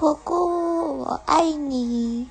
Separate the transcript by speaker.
Speaker 1: 果果我爱你。